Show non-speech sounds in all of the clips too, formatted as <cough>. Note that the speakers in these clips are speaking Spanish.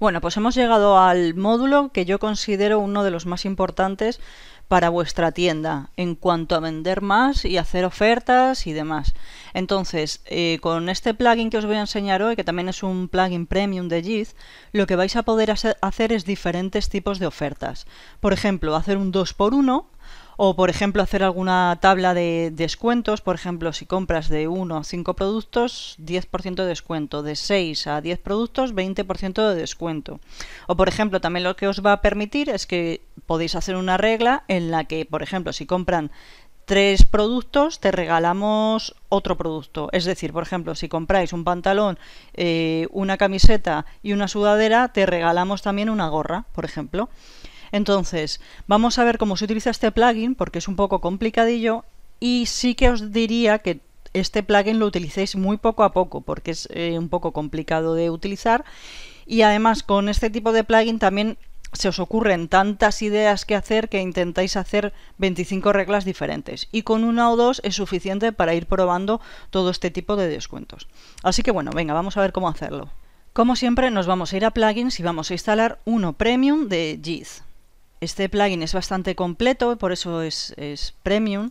Bueno, pues hemos llegado al módulo que yo considero uno de los más importantes para vuestra tienda en cuanto a vender más y hacer ofertas y demás. Entonces, eh, con este plugin que os voy a enseñar hoy, que también es un plugin premium de Jiz, lo que vais a poder hacer es diferentes tipos de ofertas. Por ejemplo, hacer un 2x1 o, por ejemplo, hacer alguna tabla de descuentos. Por ejemplo, si compras de 1 a 5 productos, 10% de descuento. De 6 a 10 productos, 20% de descuento. O, por ejemplo, también lo que os va a permitir es que podéis hacer una regla en la que, por ejemplo, si compran tres productos, te regalamos otro producto. Es decir, por ejemplo, si compráis un pantalón, eh, una camiseta y una sudadera, te regalamos también una gorra, por ejemplo. Entonces, vamos a ver cómo se utiliza este plugin, porque es un poco complicadillo, y sí que os diría que este plugin lo utilicéis muy poco a poco, porque es eh, un poco complicado de utilizar. Y además, con este tipo de plugin también se os ocurren tantas ideas que hacer que intentáis hacer 25 reglas diferentes y con una o dos es suficiente para ir probando todo este tipo de descuentos. Así que bueno, venga, vamos a ver cómo hacerlo. Como siempre nos vamos a ir a plugins y vamos a instalar uno premium de Jiz. Este plugin es bastante completo, por eso es, premium.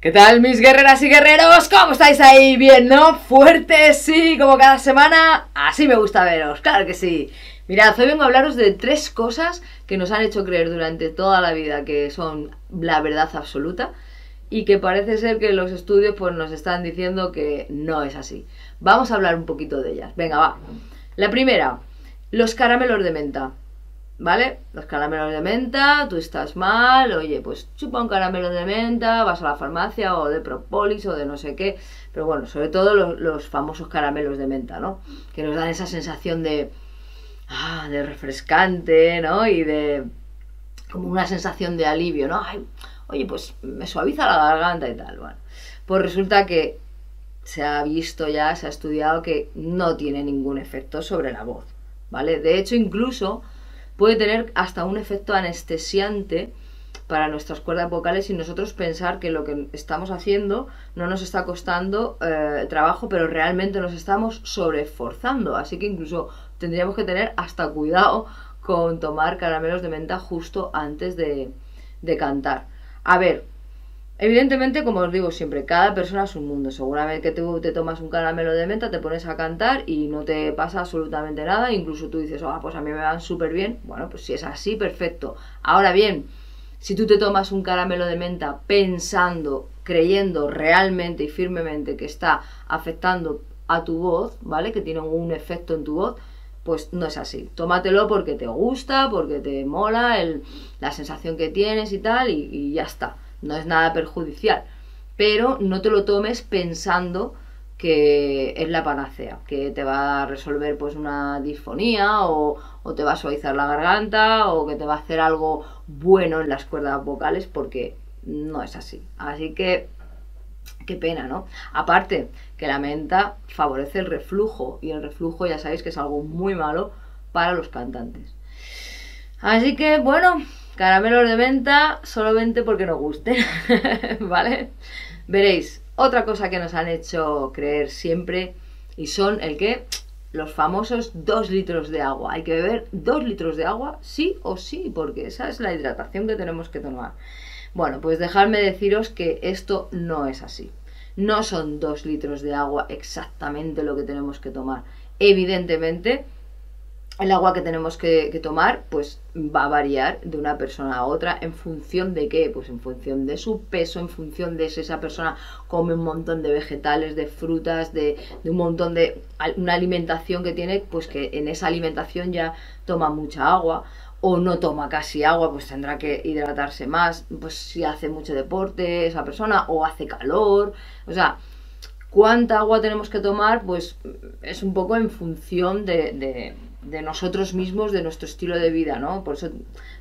¿Qué tal mis guerreras y guerreros? ¿Cómo estáis ahí? ¿Bien, no? ¿Fuertes? Sí, como cada semana. Así me gusta veros, claro que sí. Mirad, hoy vengo a hablaros de tres cosas que nos han hecho creer durante toda la vida que son la verdad absoluta y que parece ser que los estudios pues nos están diciendo que no es así. Vamos a hablar un poquito de ellas. Venga, va. La primera, los caramelos de menta. ¿Vale? Los caramelos de menta, tú estás mal, oye, pues chupa un caramelo de menta, vas a la farmacia o de propolis o de no sé qué. Pero bueno, sobre todo los, los famosos caramelos de menta, ¿no? Que nos dan esa sensación de, ah, de refrescante, ¿no? Y de como una sensación de alivio, ¿no? Ay, oye, pues me suaviza la garganta y tal. Bueno, pues resulta que se ha visto ya, se ha estudiado que no tiene ningún efecto sobre la voz, ¿vale? De hecho, incluso puede tener hasta un efecto anestesiante para nuestras cuerdas vocales y nosotros pensar que lo que estamos haciendo no nos está costando eh, trabajo, pero realmente nos estamos sobreesforzando. Así que incluso tendríamos que tener hasta cuidado con tomar caramelos de menta justo antes de, de cantar. A ver, evidentemente, como os digo siempre, cada persona es un mundo. Seguramente que tú te tomas un caramelo de menta, te pones a cantar y no te pasa absolutamente nada. Incluso tú dices, ah, pues a mí me van súper bien. Bueno, pues si es así, perfecto. Ahora bien, si tú te tomas un caramelo de menta pensando, creyendo realmente y firmemente que está afectando a tu voz, ¿vale? Que tiene un efecto en tu voz, pues no es así. Tómatelo porque te gusta, porque te mola el, la sensación que tienes y tal, y, y, ya está. No es nada perjudicial. Pero no te lo tomes pensando que es la panacea, que te va a resolver pues una disfonía o, o te va a suavizar la garganta o que te va a hacer algo bueno en las cuerdas vocales porque no es así. Así que qué pena, ¿no? Aparte que la menta favorece el reflujo y el reflujo ya sabéis que es algo muy malo para los cantantes. Así que bueno, caramelos de menta solamente porque nos guste, <laughs> ¿vale? Veréis, otra cosa que nos han hecho creer siempre y son el que los famosos 2 litros de agua. Hay que beber 2 litros de agua sí o sí, porque esa es la hidratación que tenemos que tomar. Bueno, pues dejadme deciros que esto no es así. No son dos litros de agua exactamente lo que tenemos que tomar. Evidentemente, el agua que tenemos que, tomar pues va a variar de una persona a otra en función de qué, pues en función de su peso, en función de si esa persona come un montón de vegetales, de frutas, de, un montón de una alimentación que tiene, pues que en esa alimentación ya toma mucha agua o no toma casi agua, pues tendrá que hidratarse más, pues si hace mucho deporte esa persona o hace calor, o sea, cuánta agua tenemos que tomar, pues es un poco en función de, de nosotros mismos, de nuestro estilo de vida, ¿no? Por eso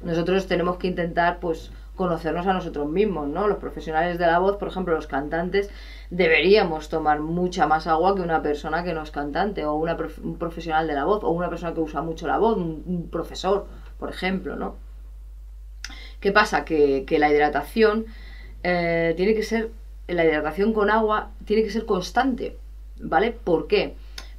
nosotros tenemos que intentar, pues, conocernos a nosotros mismos, ¿no? Los profesionales de la voz, por ejemplo, los cantantes, deberíamos tomar mucha más agua que una persona que no es cantante, o una un profesional de la voz, o una persona que usa mucho la voz, un, un profesor, por ejemplo, ¿no? ¿Qué pasa? Que, que la hidratación eh, tiene que ser, la hidratación con agua tiene que ser constante, ¿vale? ¿Por qué?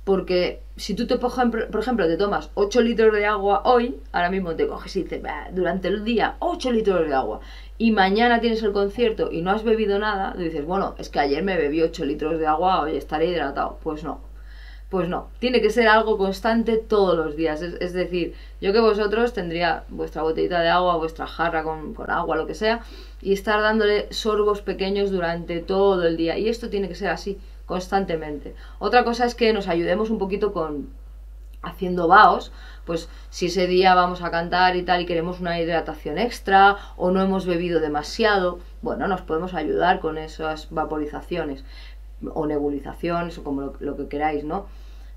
Porque si tú te, por ejemplo, te tomas 8 litros de agua hoy, ahora mismo te coges y dices, durante el día 8 litros de agua, y mañana tienes el concierto y no has bebido nada, dices, bueno, es que ayer me bebí 8 litros de agua, hoy estaré hidratado. Pues no, pues no, tiene que ser algo constante todos los días. Es, es, decir, yo que vosotros tendría vuestra botellita de agua, vuestra jarra con, con, agua, lo que sea, y estar dándole sorbos pequeños durante todo el día. Y esto tiene que ser así, constantemente. Otra cosa es que nos ayudemos un poquito con haciendo vaos, pues si ese día vamos a cantar y tal y queremos una hidratación extra o no hemos bebido demasiado, bueno, nos podemos ayudar con esas vaporizaciones o nebulizaciones o como lo, que queráis, ¿no?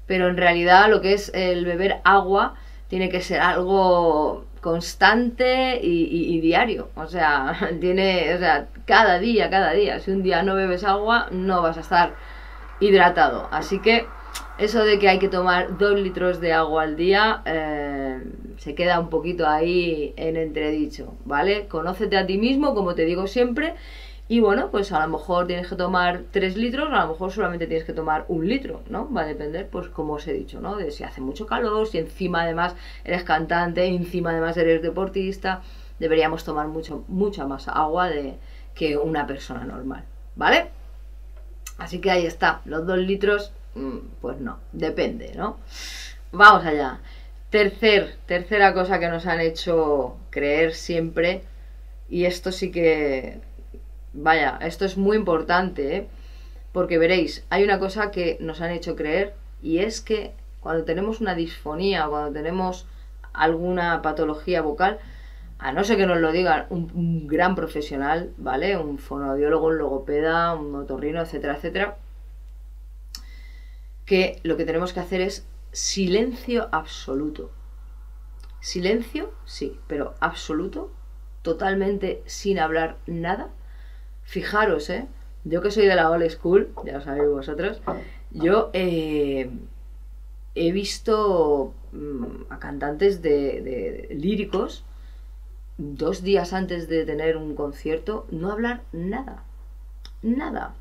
Pero en realidad lo que es el beber agua tiene que ser algo constante y, y, y, diario, o sea, <laughs> tiene, o sea, cada día, cada día. Si un día no bebes agua, no vas a estar hidratado. Así que eso de que hay que tomar dos litros de agua al día eh, se queda un poquito ahí en entredicho, ¿vale? Conócete a ti mismo, como te digo siempre, Y bueno, pues a lo mejor tienes que tomar 3 litros, a lo mejor solamente tienes que tomar un litro, ¿no? Va a depender, pues como os he dicho, ¿no? De si hace mucho calor, si encima además eres cantante, encima además eres deportista, deberíamos tomar mucho, mucha más agua de, que una persona normal, ¿vale? Así que ahí está, los 2 litros, mm, pues no, depende, ¿no? Vamos allá. Tercer, tercera cosa que nos han hecho creer siempre, y esto sí que Vaya, esto es muy importante, ¿eh? porque veréis, hay una cosa que nos han hecho creer y es que cuando tenemos una disfonía o cuando tenemos alguna patología vocal, a no ser que nos lo diga un, gran profesional, ¿vale? Un fonoaudiólogo, un logopeda, un otorrino, etcétera, etcétera, que lo que tenemos que hacer es silencio absoluto. Silencio, sí, pero absoluto, totalmente sin hablar nada Fijaros, ¿eh? Yo que soy de la old school, ya lo sabéis vosotros, yo eh, he visto mm, a cantantes de, líricos dos días antes de tener un concierto no hablar nada. Nada.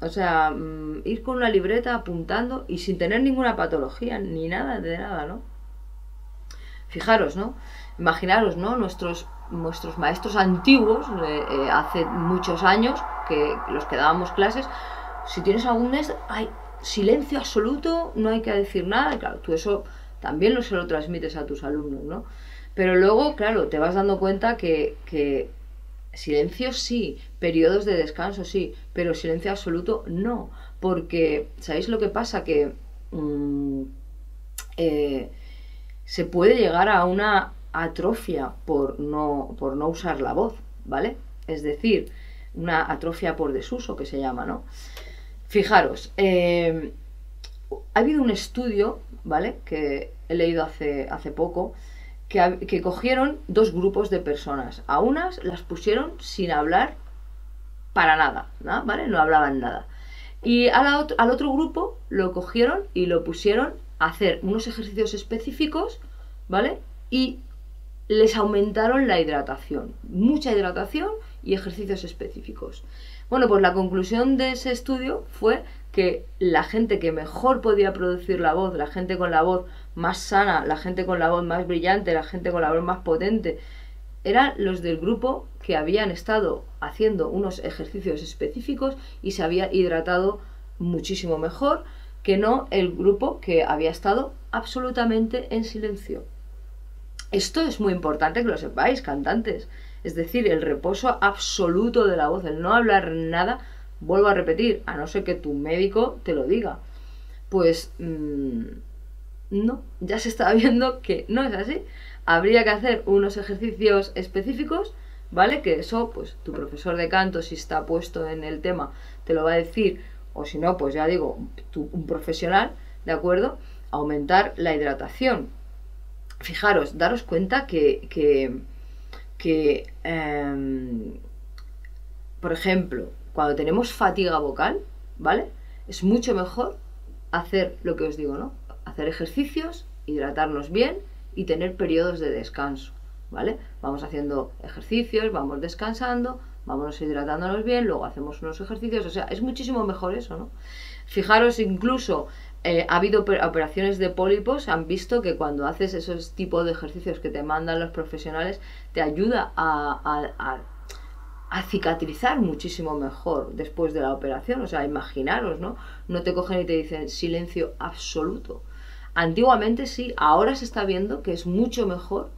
O sea, mm, ir con una libreta apuntando y sin tener ninguna patología, ni nada de nada, ¿no? Fijaros, ¿no? Imaginaros, ¿no? Nuestros nuestros maestros antiguos, eh, eh, hace muchos años, que los que dábamos clases, si tienes algún mes, hay silencio absoluto, no hay que decir nada, claro, tú eso también lo se lo transmites a tus alumnos, ¿no? Pero luego, claro, te vas dando cuenta que, que silencio sí, periodos de descanso sí, pero silencio absoluto no, porque, ¿sabéis lo que pasa? Que mm, eh, se puede llegar a una atrofia por no, por no usar la voz, ¿vale? Es decir, una atrofia por desuso que se llama, ¿no? Fijaros, eh, ha habido un estudio, ¿vale? Que he leído hace, hace poco, que, cogieron dos grupos de personas. A unas las pusieron sin hablar para nada, ¿no? ¿vale? No hablaban nada. Y al otro grupo lo cogieron y lo pusieron a hacer unos ejercicios específicos, ¿vale? Y les aumentaron la hidratación, mucha hidratación y ejercicios específicos. Bueno, pues la conclusión de ese estudio fue que la gente que mejor podía producir la voz, la gente con la voz más sana, la gente con la voz más brillante, la gente con la voz más potente, eran los del grupo que habían estado haciendo unos ejercicios específicos y se había hidratado muchísimo mejor que no el grupo que había estado absolutamente en silencio. Esto es muy importante que lo sepáis, cantantes. Es decir, el reposo absoluto de la voz, el no hablar nada, vuelvo a repetir, a no ser que tu médico te lo diga. Pues mm, no, ya se está <laughs> viendo que no es así. Habría que hacer unos ejercicios específicos, ¿vale? Que eso, pues tu profesor de canto, si está puesto en el tema, te lo va a decir, o si no, pues ya digo, un profesional, ¿de acuerdo? Aumentar la hidratación, fijaros, daros cuenta que, que, em, por ejemplo, cuando tenemos fatiga vocal, ¿vale? Es mucho mejor hacer lo que os digo, ¿no? Hacer ejercicios, hidratarnos bien y tener periodos de descanso, ¿vale? Vamos haciendo ejercicios, vamos descansando, vamos hidratándonos bien, luego hacemos unos ejercicios, o sea, es muchísimo mejor eso, ¿no? Fijaros incluso eh, ha habido operaciones de pólipos, han visto que cuando haces esos tipos de ejercicios que te mandan los profesionales, te ayuda a, a, cicatrizar muchísimo mejor después de la operación. O sea, imaginaros, ¿no? No te cogen y te dicen silencio absoluto. Antiguamente sí, ahora se está viendo que es mucho mejor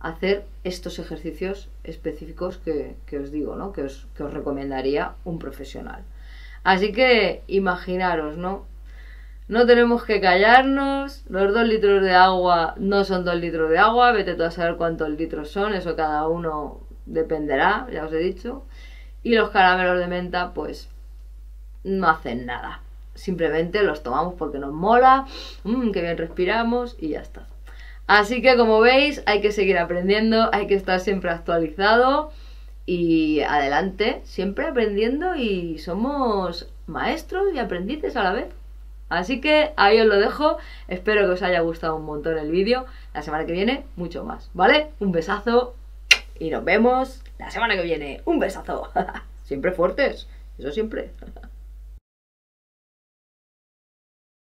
hacer estos ejercicios específicos que, que os digo, ¿no? Que os, que os recomendaría un profesional. Así que imaginaros, ¿no? No tenemos que callarnos, los dos litros de agua no son dos litros de agua, vete tú a saber cuántos litros son, eso cada uno dependerá, ya os he dicho. Y los caramelos de menta, pues no hacen nada. Simplemente los tomamos porque nos mola, mmm, que bien respiramos y ya está. Así que como veis, hay que seguir aprendiendo, hay que estar siempre actualizado y adelante, siempre aprendiendo y somos maestros y aprendices a la vez. Así que ahí os lo dejo. Espero que os haya gustado un montón el vídeo. La semana que viene, mucho más, ¿vale? Un besazo y nos vemos la semana que viene. Un besazo. <laughs> Siempre fuertes. Eso siempre. <laughs>